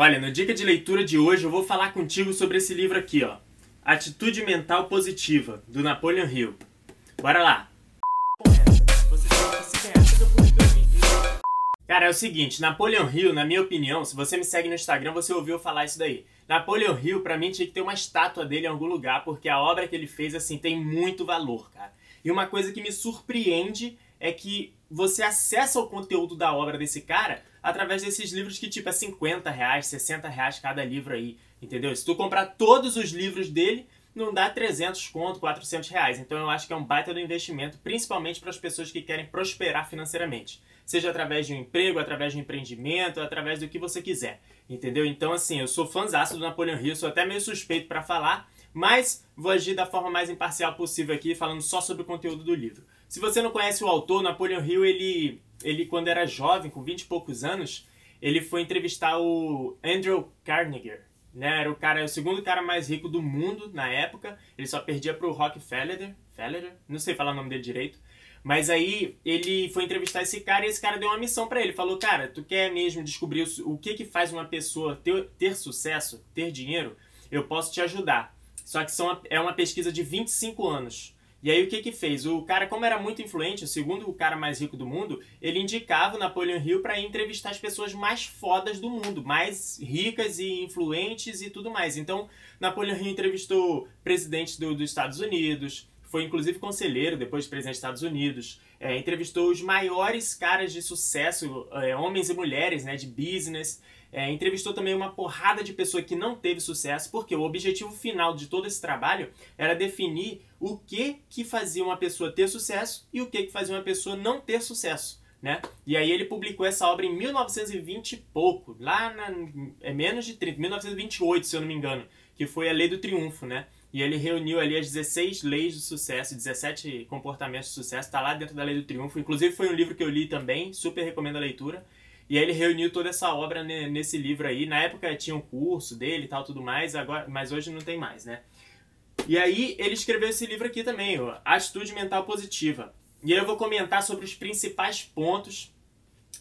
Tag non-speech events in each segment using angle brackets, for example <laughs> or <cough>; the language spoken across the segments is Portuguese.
Olha, no dica de leitura de hoje eu vou falar contigo sobre esse livro aqui, ó. Atitude Mental Positiva, do Napoleon Hill. Bora lá! Cara, é o seguinte, Napoleon Hill, na minha opinião, se você me segue no Instagram, você ouviu falar isso daí. Napoleon Hill, pra mim, tinha que ter uma estátua dele em algum lugar, porque a obra que ele fez, assim, tem muito valor, cara. E uma coisa que me surpreende é que você acessa o conteúdo da obra desse cara através desses livros que, tipo, é 50 reais, 60 reais cada livro aí, entendeu? Se tu comprar todos os livros dele, não dá 300 conto, 400 reais. Então eu acho que é um baita do investimento, principalmente para as pessoas que querem prosperar financeiramente. Seja através de um emprego, através de um empreendimento, através do que você quiser, entendeu? Então, assim, eu sou fãzaço do Napoleão Hill, sou até meio suspeito para falar, mas vou agir da forma mais imparcial possível aqui, falando só sobre o conteúdo do livro. Se você não conhece o autor, Napoleon Hill, ele, ele quando era jovem, com 20 e poucos anos, ele foi entrevistar o Andrew Carnegie, né? Era o cara, o segundo cara mais rico do mundo na época. Ele só perdia pro Rockefeller, Feller, não sei falar o nome dele direito. Mas aí ele foi entrevistar esse cara e esse cara deu uma missão para ele. Falou, cara, tu quer mesmo descobrir o que que faz uma pessoa ter, ter sucesso, ter dinheiro? Eu posso te ajudar. Só que são, é uma pesquisa de 25 anos. E aí o que que fez? O cara, como era muito influente, o segundo cara mais rico do mundo, ele indicava o Napoleon Hill para entrevistar as pessoas mais fodas do mundo, mais ricas e influentes e tudo mais. Então, Napoleon Hill entrevistou presidentes do, dos Estados Unidos, foi inclusive conselheiro depois de presidente dos Estados Unidos, é, entrevistou os maiores caras de sucesso, é, homens e mulheres, né, de business, é, entrevistou também uma porrada de pessoa que não teve sucesso, porque o objetivo final de todo esse trabalho era definir o que que fazia uma pessoa ter sucesso e o que que fazia uma pessoa não ter sucesso. Né? E aí ele publicou essa obra em 1920 e pouco, lá na, é menos de 30, 1928, se eu não me engano, que foi a Lei do Triunfo, né? E ele reuniu ali as 16 leis de sucesso, 17 comportamentos de sucesso, está lá dentro da Lei do Triunfo. Inclusive foi um livro que eu li também, super recomendo a leitura. E aí ele reuniu toda essa obra nesse livro aí. Na época tinha um curso dele e tal, tudo mais, agora, mas hoje não tem mais, né? E aí ele escreveu esse livro aqui também, ó, Atitude Mental Positiva. E aí eu vou comentar sobre os principais pontos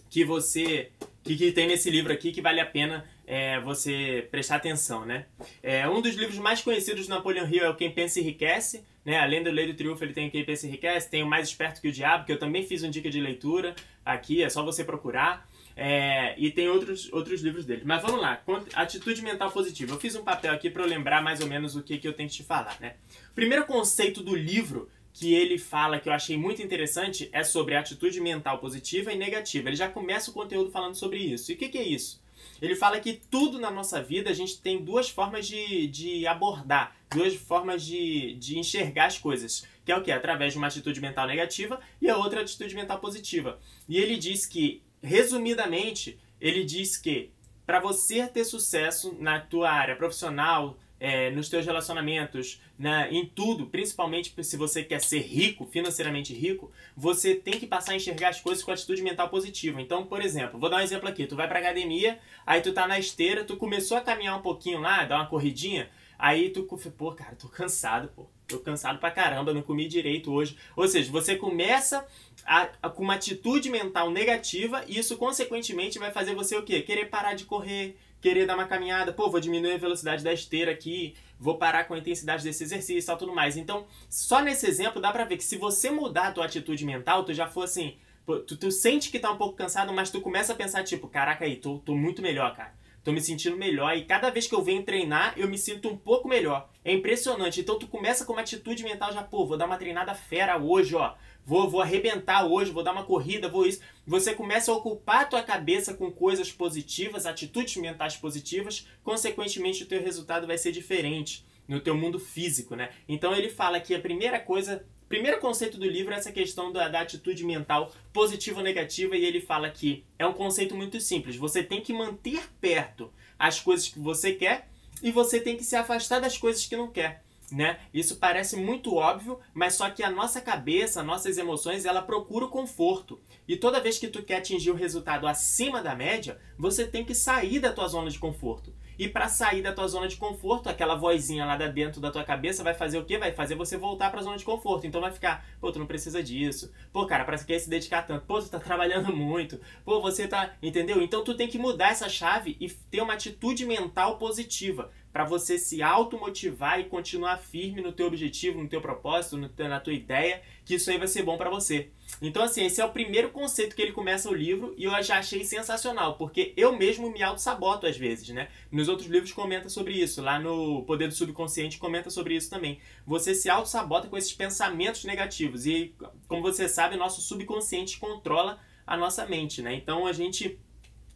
que você que, que tem nesse livro aqui que vale a pena é, você prestar atenção, né? É, um dos livros mais conhecidos do Napoleão Hill é o Quem Pensa Enriquece, né? Além do Lei do Triunfo, ele tem o Quem Pensa Enriquece, tem o Mais Esperto que o Diabo, que eu também fiz um dica de leitura aqui, é só você procurar. É, e tem outros, outros livros dele. Mas vamos lá, atitude mental positiva. Eu fiz um papel aqui para eu lembrar mais ou menos o que, que eu tenho que te falar, né? O primeiro conceito do livro que ele fala que eu achei muito interessante é sobre atitude mental positiva e negativa. Ele já começa o conteúdo falando sobre isso. E o que, que é isso? Ele fala que tudo na nossa vida a gente tem duas formas de, de abordar, duas formas de, de enxergar as coisas. Que é o que? Através de uma atitude mental negativa e a outra atitude mental positiva. E ele diz que resumidamente, ele diz que para você ter sucesso na tua área profissional, é, nos teus relacionamentos, né, em tudo, principalmente se você quer ser rico, financeiramente rico, você tem que passar a enxergar as coisas com atitude mental positiva. Então, por exemplo, vou dar um exemplo aqui, tu vai pra academia, aí tu tá na esteira, tu começou a caminhar um pouquinho lá, dar uma corridinha, aí tu, pô, cara, tô cansado, pô, tô cansado pra caramba, não comi direito hoje. Ou seja, você começa a, a, com uma atitude mental negativa e isso, consequentemente, vai fazer você o quê? Querer parar de correr, querer dar uma caminhada, pô, vou diminuir a velocidade da esteira aqui, vou parar com a intensidade desse exercício e tal, tudo mais. Então, só nesse exemplo dá pra ver que se você mudar a tua atitude mental, tu já for assim, tu, tu sente que tá um pouco cansado, mas tu começa a pensar, tipo, caraca aí, tô, tô muito melhor, cara tô me sentindo melhor e cada vez que eu venho treinar, eu me sinto um pouco melhor. É impressionante. Então tu começa com uma atitude mental já, pô, vou dar uma treinada fera hoje, ó. Vou, vou arrebentar hoje, vou dar uma corrida, vou isso. Você começa a ocupar a tua cabeça com coisas positivas, atitudes mentais positivas, consequentemente o teu resultado vai ser diferente no teu mundo físico, né? Então ele fala que a primeira coisa primeiro conceito do livro é essa questão da, da, atitude mental positiva ou negativa, e ele fala que é um conceito muito simples. Você tem que manter perto as coisas que você quer e você tem que se afastar das coisas que não quer. Né? Isso parece muito óbvio, mas só que a nossa cabeça, nossas emoções, ela procura o conforto. E toda vez que tu quer atingir o resultado acima da média, você tem que sair da tua zona de conforto. E para sair da tua zona de conforto, aquela vozinha lá da dentro da tua cabeça vai fazer o quê? Vai fazer você voltar para a zona de conforto. Então vai ficar, pô, tu não precisa disso. Pô, cara, para que se dedicar tanto? Pô, tu tá <laughs> trabalhando muito. Pô, você tá, entendeu? Então tu tem que mudar essa chave e ter uma atitude mental positiva para você se automotivar e continuar firme no teu objetivo, no teu propósito, no na tua ideia, que isso aí vai ser bom para você. Então, assim, esse é o primeiro conceito que ele começa o livro e eu já achei sensacional, porque eu mesmo me auto-saboto às vezes, né? Nos outros livros comenta sobre isso, lá no Poder do Subconsciente comenta sobre isso também. Você se auto-sabota com esses pensamentos negativos e, como você sabe, nosso subconsciente controla a nossa mente, né? Então, a gente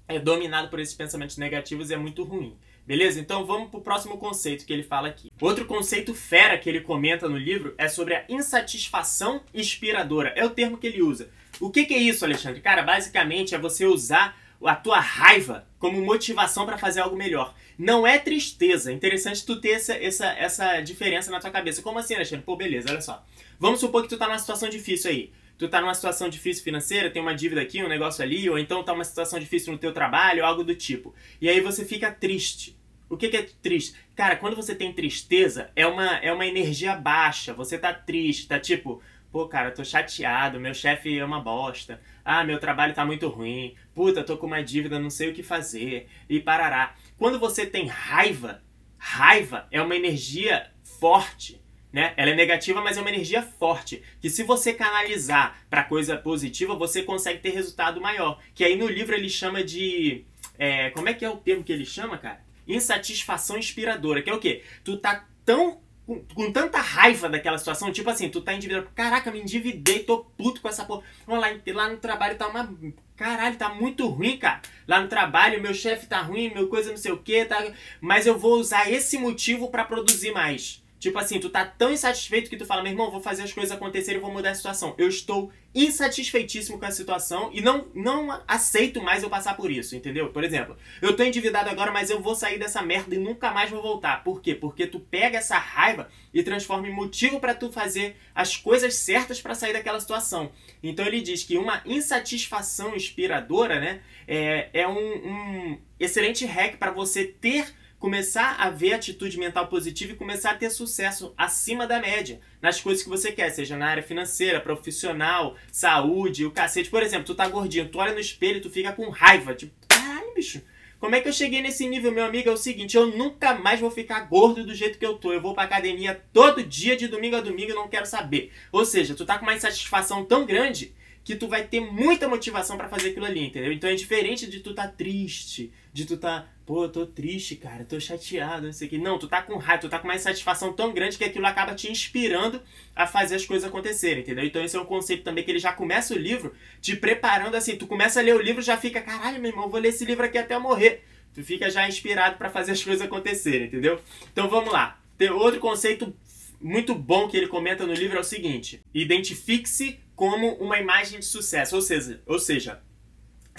é dominado por esses pensamentos negativos e é muito ruim. Beleza? Então vamos para o próximo conceito que ele fala aqui. Outro conceito fera que ele comenta no livro é sobre a insatisfação inspiradora. É o termo que ele usa. O que, que é isso, Alexandre? Cara, basicamente é você usar a tua raiva como motivação para fazer algo melhor. Não é tristeza. É interessante tu ter essa, essa, essa diferença na tua cabeça. Como assim, Alexandre? Pô, beleza, olha só. Vamos supor que tu tá numa situação difícil aí tu tá numa situação difícil financeira, tem uma dívida aqui, um negócio ali, ou então tá uma situação difícil no teu trabalho, algo do tipo. E aí você fica triste. O que, que é triste? Cara, quando você tem tristeza, é uma, é uma energia baixa. Você tá triste, tá tipo, pô, cara, tô chateado, meu chefe é uma bosta. Ah, meu trabalho tá muito ruim. Puta, tô com uma dívida, não sei o que fazer. E parará. Quando você tem raiva, raiva é uma energia forte né? Ela é negativa, mas é uma energia forte, que se você canalizar para coisa positiva, você consegue ter resultado maior. Que aí no livro ele chama de é, como é que é o termo que ele chama, cara? Insatisfação inspiradora, que é o quê? Tu tá tão com, com, tanta raiva daquela situação, tipo assim, tu tá endividado, caraca, me endividei, tô puto com essa porra. Lá, lá no trabalho tá uma. Caralho, tá muito ruim, cara. Lá no trabalho, meu chefe tá ruim, meu coisa não sei o que, tá. Mas eu vou usar esse motivo para produzir mais. Tipo assim, tu tá tão insatisfeito que tu fala, meu irmão, vou fazer as coisas acontecerem e vou mudar a situação. Eu estou insatisfeitíssimo com a situação e não, não aceito mais eu passar por isso, entendeu? Por exemplo, eu tô endividado agora, mas eu vou sair dessa merda e nunca mais vou voltar. Por quê? Porque tu pega essa raiva e transforma em motivo para tu fazer as coisas certas para sair daquela situação. Então ele diz que uma insatisfação inspiradora, né, é, é um, um excelente hack para você ter começar a ver atitude mental positiva e começar a ter sucesso acima da média nas coisas que você quer, seja na área financeira, profissional, saúde, o cacete. Por exemplo, tu tá gordinho, tu olha no espelho e tu fica com raiva, tipo, caralho, bicho. Como é que eu cheguei nesse nível, meu amigo? É o seguinte, eu nunca mais vou ficar gordo do jeito que eu tô. Eu vou pra academia todo dia, de domingo a domingo, e não quero saber. Ou seja, tu tá com uma insatisfação tão grande que tu vai ter muita motivação para fazer aquilo ali, entendeu? Então é diferente de tu tá triste, de tu tá, pô, eu tô triste, cara, tô chateado, não sei o que. Não, tu tá com raiva, tu tá com uma satisfação tão grande que aquilo acaba te inspirando a fazer as coisas acontecerem, entendeu? Então esse é um conceito também que ele já começa o livro te preparando assim, tu começa a ler o livro já fica, caralho, meu irmão, vou ler esse livro aqui até eu morrer. Tu fica já inspirado para fazer as coisas acontecerem, entendeu? Então vamos lá. Tem outro conceito muito bom que ele comenta no livro é o seguinte: identifique-se como uma imagem de sucesso. Ou seja, ou seja,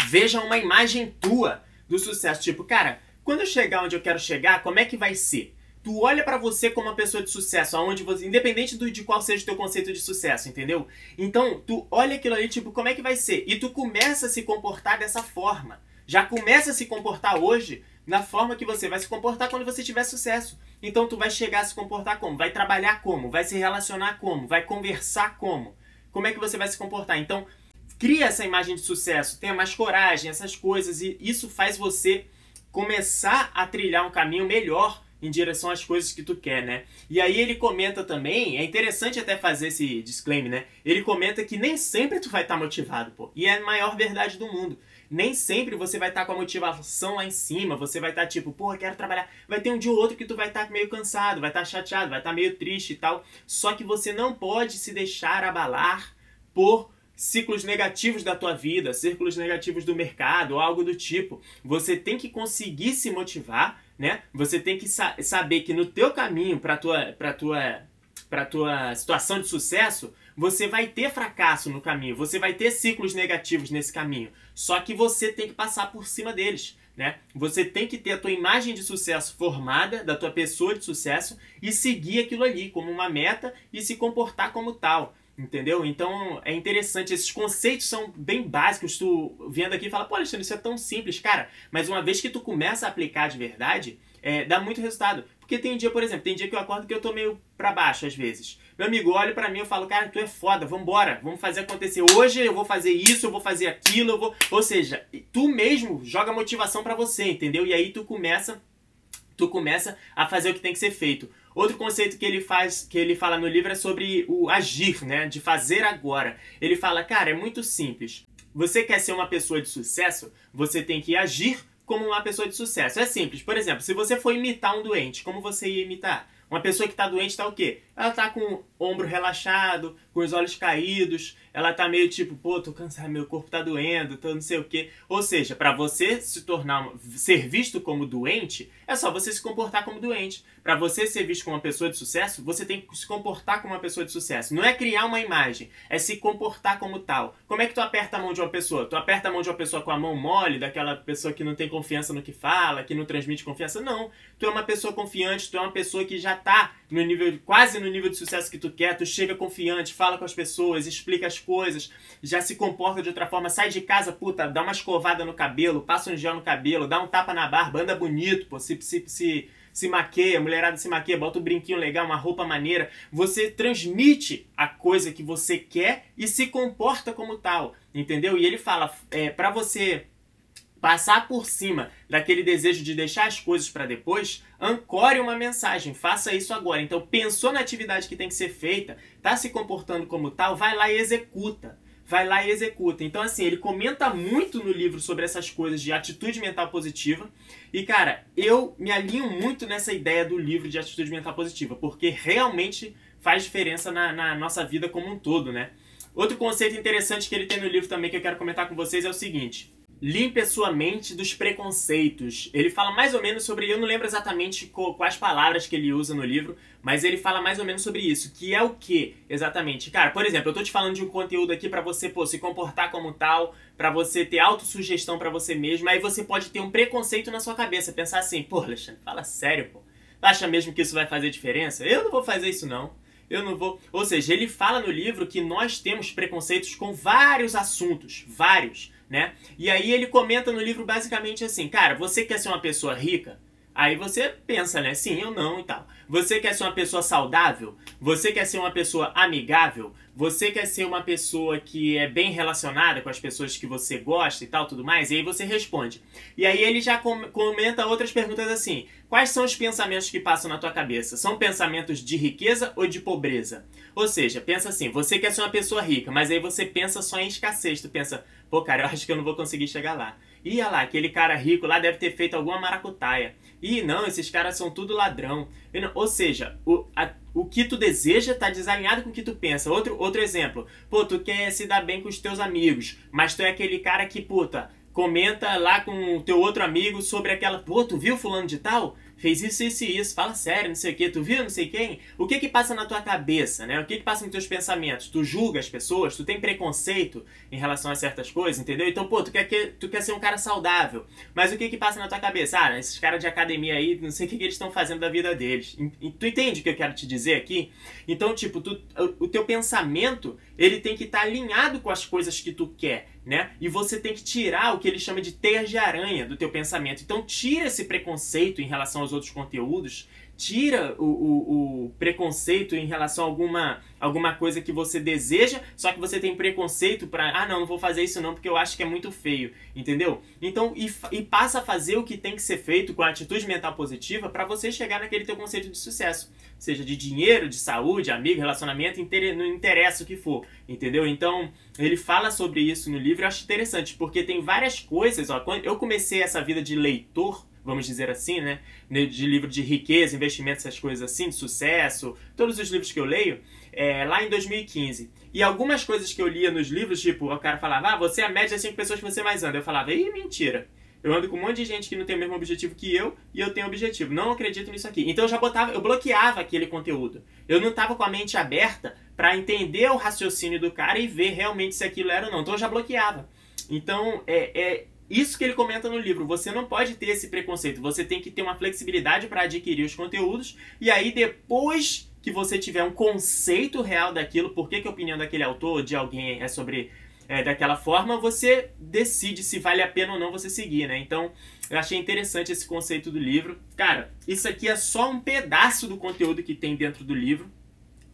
veja uma imagem tua do sucesso. Tipo, cara, quando eu chegar onde eu quero chegar, como é que vai ser? Tu olha para você como uma pessoa de sucesso, aonde você, independente do, de qual seja o teu conceito de sucesso, entendeu? Então, tu olha aquilo ali, tipo, como é que vai ser? E tu começa a se comportar dessa forma. Já começa a se comportar hoje na forma que você vai se comportar quando você tiver sucesso. Então tu vai chegar a se comportar como? Vai trabalhar como? Vai se relacionar como? Vai conversar como? como é que você vai se comportar. Então, cria essa imagem de sucesso, tenha mais coragem, essas coisas, e isso faz você começar a trilhar um caminho melhor em direção às coisas que tu quer, né? E aí ele comenta também, é interessante até fazer esse disclaimer, né? Ele comenta que nem sempre tu vai estar tá motivado, pô. E é a maior verdade do mundo. Nem sempre você vai estar tá com a motivação lá em cima, você vai estar tá, tipo, pô, quero trabalhar. Vai ter um dia ou outro que tu vai estar tá meio cansado, vai estar tá chateado, vai estar tá meio triste e tal. Só que você não pode se deixar abalar por ciclos negativos da tua vida, círculos negativos do mercado, algo do tipo. Você tem que conseguir se motivar né? Você tem que sa saber que no teu caminho para tua para tua para tua situação de sucesso, você vai ter fracasso no caminho, você vai ter ciclos negativos nesse caminho. Só que você tem que passar por cima deles, né? Você tem que ter a tua imagem de sucesso formada, da tua pessoa de sucesso e seguir aquilo ali como uma meta e se comportar como tal. Entendeu? Então é interessante, esses conceitos são bem básicos. Tu vendo aqui fala, pô, Alexandre, isso é tão simples, cara. Mas uma vez que tu começa a aplicar de verdade, é, dá muito resultado. Porque tem dia, por exemplo, tem dia que eu acordo que eu tô meio pra baixo às vezes. Meu amigo olha para mim e fala, cara, tu é foda, vambora, vamos fazer acontecer. Hoje eu vou fazer isso, eu vou fazer aquilo, eu vou. Ou seja, tu mesmo joga motivação para você, entendeu? E aí tu começa, tu começa a fazer o que tem que ser feito. Outro conceito que ele faz, que ele fala no livro é sobre o agir, né? De fazer agora. Ele fala, cara, é muito simples. Você quer ser uma pessoa de sucesso, você tem que agir como uma pessoa de sucesso. É simples. Por exemplo, se você for imitar um doente, como você ia imitar? Uma pessoa que está doente está o quê? Ela está com ombro relaxado, com os olhos caídos, ela tá meio tipo, pô, tô cansado, meu corpo tá doendo, tô não sei o quê. Ou seja, para você se tornar, ser visto como doente, é só você se comportar como doente. Para você ser visto como uma pessoa de sucesso, você tem que se comportar como uma pessoa de sucesso. Não é criar uma imagem, é se comportar como tal. Como é que tu aperta a mão de uma pessoa? Tu aperta a mão de uma pessoa com a mão mole, daquela pessoa que não tem confiança no que fala, que não transmite confiança? Não. Tu é uma pessoa confiante, tu é uma pessoa que já tá no nível, quase no nível de sucesso que tu quer, tu chega confiante, fala com as pessoas, explica as coisas, já se comporta de outra forma, sai de casa, puta, dá uma escovada no cabelo, passa um gel no cabelo, dá um tapa na barba, anda bonito, pô, se, se, se, se maqueia, mulherada se maqueia, bota um brinquinho legal, uma roupa maneira. Você transmite a coisa que você quer e se comporta como tal, entendeu? E ele fala, é, para você passar por cima daquele desejo de deixar as coisas para depois, ancore uma mensagem, faça isso agora. Então, pensou na atividade que tem que ser feita, tá se comportando como tal, vai lá e executa. Vai lá e executa. Então, assim, ele comenta muito no livro sobre essas coisas de atitude mental positiva. E, cara, eu me alinho muito nessa ideia do livro de atitude mental positiva, porque realmente faz diferença na, na nossa vida como um todo, né? Outro conceito interessante que ele tem no livro também que eu quero comentar com vocês é o seguinte: Limpe a sua mente dos preconceitos. Ele fala mais ou menos sobre, eu não lembro exatamente quais palavras que ele usa no livro, mas ele fala mais ou menos sobre isso, que é o que exatamente? Cara, por exemplo, eu tô te falando de um conteúdo aqui para você, pô, se comportar como tal, para você ter autossugestão para você mesmo, aí você pode ter um preconceito na sua cabeça, pensar assim, pô, Alexandre, fala sério, pô. Acha mesmo que isso vai fazer diferença? Eu não vou fazer isso não eu não vou. Ou seja, ele fala no livro que nós temos preconceitos com vários assuntos, vários né? E aí ele comenta no livro basicamente assim, cara, você quer ser uma pessoa rica? Aí você pensa, né? Sim ou não e tal. Você quer ser uma pessoa saudável? Você quer ser uma pessoa amigável? Você quer ser uma pessoa que é bem relacionada com as pessoas que você gosta e tal, tudo mais? E aí você responde. E aí ele já comenta outras perguntas assim: Quais são os pensamentos que passam na tua cabeça? São pensamentos de riqueza ou de pobreza? Ou seja, pensa assim: você quer ser uma pessoa rica, mas aí você pensa só em escassez. Tu pensa, pô, cara, eu <laughs> acho que eu não vou conseguir chegar lá. E olha lá, aquele cara rico lá deve ter feito alguma maracutaia. E não, esses caras são tudo ladrão. Ou seja, o, a, o que tu deseja tá desalinhado com o que tu pensa. Outro, outro exemplo. Pô, tu quer se dar bem com os teus amigos, mas tu é aquele cara que, puta, comenta lá com o teu outro amigo sobre aquela. Pô, tu viu fulano de tal? Fez isso, isso e isso, fala sério, não sei o que, tu viu não sei quem? O que que passa na tua cabeça, né? O que que passa nos teus pensamentos? Tu julga as pessoas? Tu tem preconceito em relação a certas coisas, entendeu? Então, pô, tu quer, que, tu quer ser um cara saudável, mas o que que passa na tua cabeça? Ah, esses caras de academia aí, não sei o que, que eles estão fazendo da vida deles. E, tu entende o que eu quero te dizer aqui? Então, tipo, tu, o, o teu pensamento, ele tem que estar tá alinhado com as coisas que tu quer né? E você tem que tirar o que ele chama de teias de aranha do teu pensamento. Então tira esse preconceito em relação aos outros conteúdos tira o, o, o, preconceito em relação a alguma, alguma coisa que você deseja, só que você tem preconceito para, ah, não, não vou fazer isso não porque eu acho que é muito feio, entendeu? Então, e, e passa a fazer o que tem que ser feito com a atitude mental positiva para você chegar naquele teu conceito de sucesso, seja de dinheiro, de saúde, amigo, relacionamento, não interessa o que for, entendeu? Então, ele fala sobre isso no livro, eu acho interessante, porque tem várias coisas, ó, eu comecei essa vida de leitor, vamos dizer assim, né? De livro de riqueza, investimentos, essas coisas assim, de sucesso, todos os livros que eu leio, é, lá em 2015. E algumas coisas que eu lia nos livros, tipo, o cara falava, ah, você é a média das cinco pessoas que você mais anda. Eu falava, ih, mentira. Eu ando com um monte de gente que não tem o mesmo objetivo que eu e eu tenho objetivo. Não acredito nisso aqui. Então eu já botava, eu bloqueava aquele conteúdo. Eu não estava com a mente aberta para entender o raciocínio do cara e ver realmente se aquilo era ou não. Então eu já bloqueava. Então, é, é isso que ele comenta no livro. Você não pode ter esse preconceito. Você tem que ter uma flexibilidade para adquirir os conteúdos. E aí, depois que você tiver um conceito real daquilo, por que, que a opinião daquele autor, de alguém, é sobre é, daquela forma, você decide se vale a pena ou não você seguir, né? Então, eu achei interessante esse conceito do livro. Cara, isso aqui é só um pedaço do conteúdo que tem dentro do livro.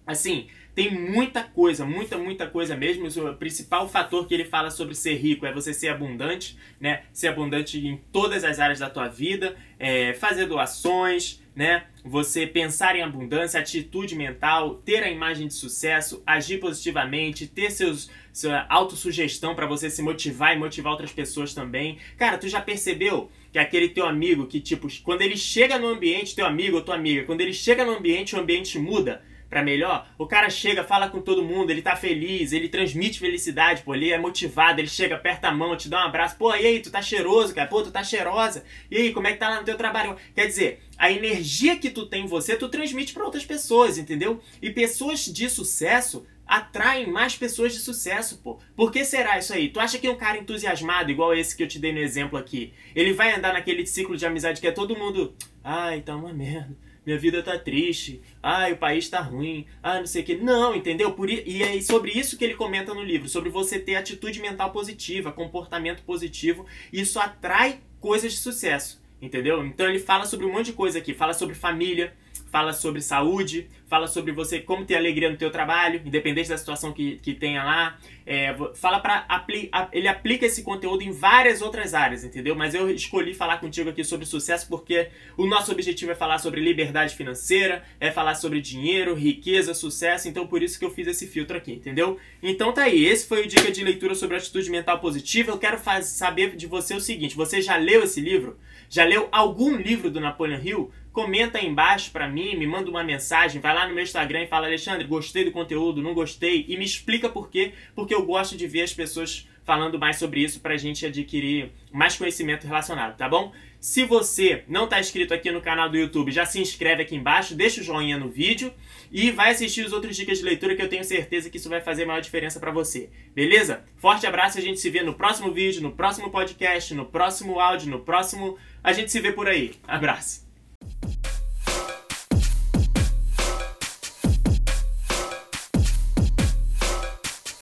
Assim, tem muita coisa, muita, muita coisa mesmo. O principal fator que ele fala sobre ser rico é você ser abundante, né? Ser abundante em todas as áreas da tua vida, é, fazer doações, né? Você pensar em abundância, atitude mental, ter a imagem de sucesso, agir positivamente, ter seus sua autossugestão para você se motivar e motivar outras pessoas também. Cara, tu já percebeu que aquele teu amigo que tipo, quando ele chega no ambiente, teu amigo ou tua amiga, quando ele chega no ambiente, o ambiente muda? Para melhor, o cara chega, fala com todo mundo, ele tá feliz, ele transmite felicidade, pô, ele é motivado, ele chega, aperta a mão, te dá um abraço, pô, e aí, tu tá cheiroso, cara, pô, tu tá cheirosa, e aí, como é que tá lá no teu trabalho? Quer dizer, a energia que tu tem em você, tu transmite para outras pessoas, entendeu? E pessoas de sucesso atraem mais pessoas de sucesso, pô. Por que será isso aí? Tu acha que um cara entusiasmado, igual esse que eu te dei no exemplo aqui, ele vai andar naquele ciclo de amizade que é todo mundo, ai, tá uma merda minha vida tá triste, ah, o país tá ruim, ah, não sei o que. Não, entendeu? Por, e é sobre isso que ele comenta no livro, sobre você ter atitude mental positiva, comportamento positivo. Isso atrai coisas de sucesso, entendeu? Então ele fala sobre um monte de coisa aqui, fala sobre família, fala sobre saúde, fala sobre você como ter alegria no teu trabalho, independente da situação que, que tenha lá. É, fala para apli ele aplica esse conteúdo em várias outras áreas, entendeu? Mas eu escolhi falar contigo aqui sobre sucesso porque o nosso objetivo é falar sobre liberdade financeira, é falar sobre dinheiro, riqueza, sucesso, então por isso que eu fiz esse filtro aqui, entendeu? Então tá aí, esse foi o dica de leitura sobre atitude mental positiva. Eu quero saber de você o seguinte, você já leu esse livro? Já leu algum livro do Napoleon Hill? Comenta aí embaixo para mim, me manda uma mensagem, vai lá no meu Instagram e fala, Alexandre, gostei do conteúdo, não gostei, e me explica por quê, porque eu gosto de ver as pessoas falando mais sobre isso para a gente adquirir mais conhecimento relacionado, tá bom? Se você não está inscrito aqui no canal do YouTube, já se inscreve aqui embaixo, deixa o joinha no vídeo e vai assistir os outros dicas de leitura que eu tenho certeza que isso vai fazer maior diferença para você. Beleza? Forte abraço, a gente se vê no próximo vídeo, no próximo podcast, no próximo áudio, no próximo... A gente se vê por aí. Abraço.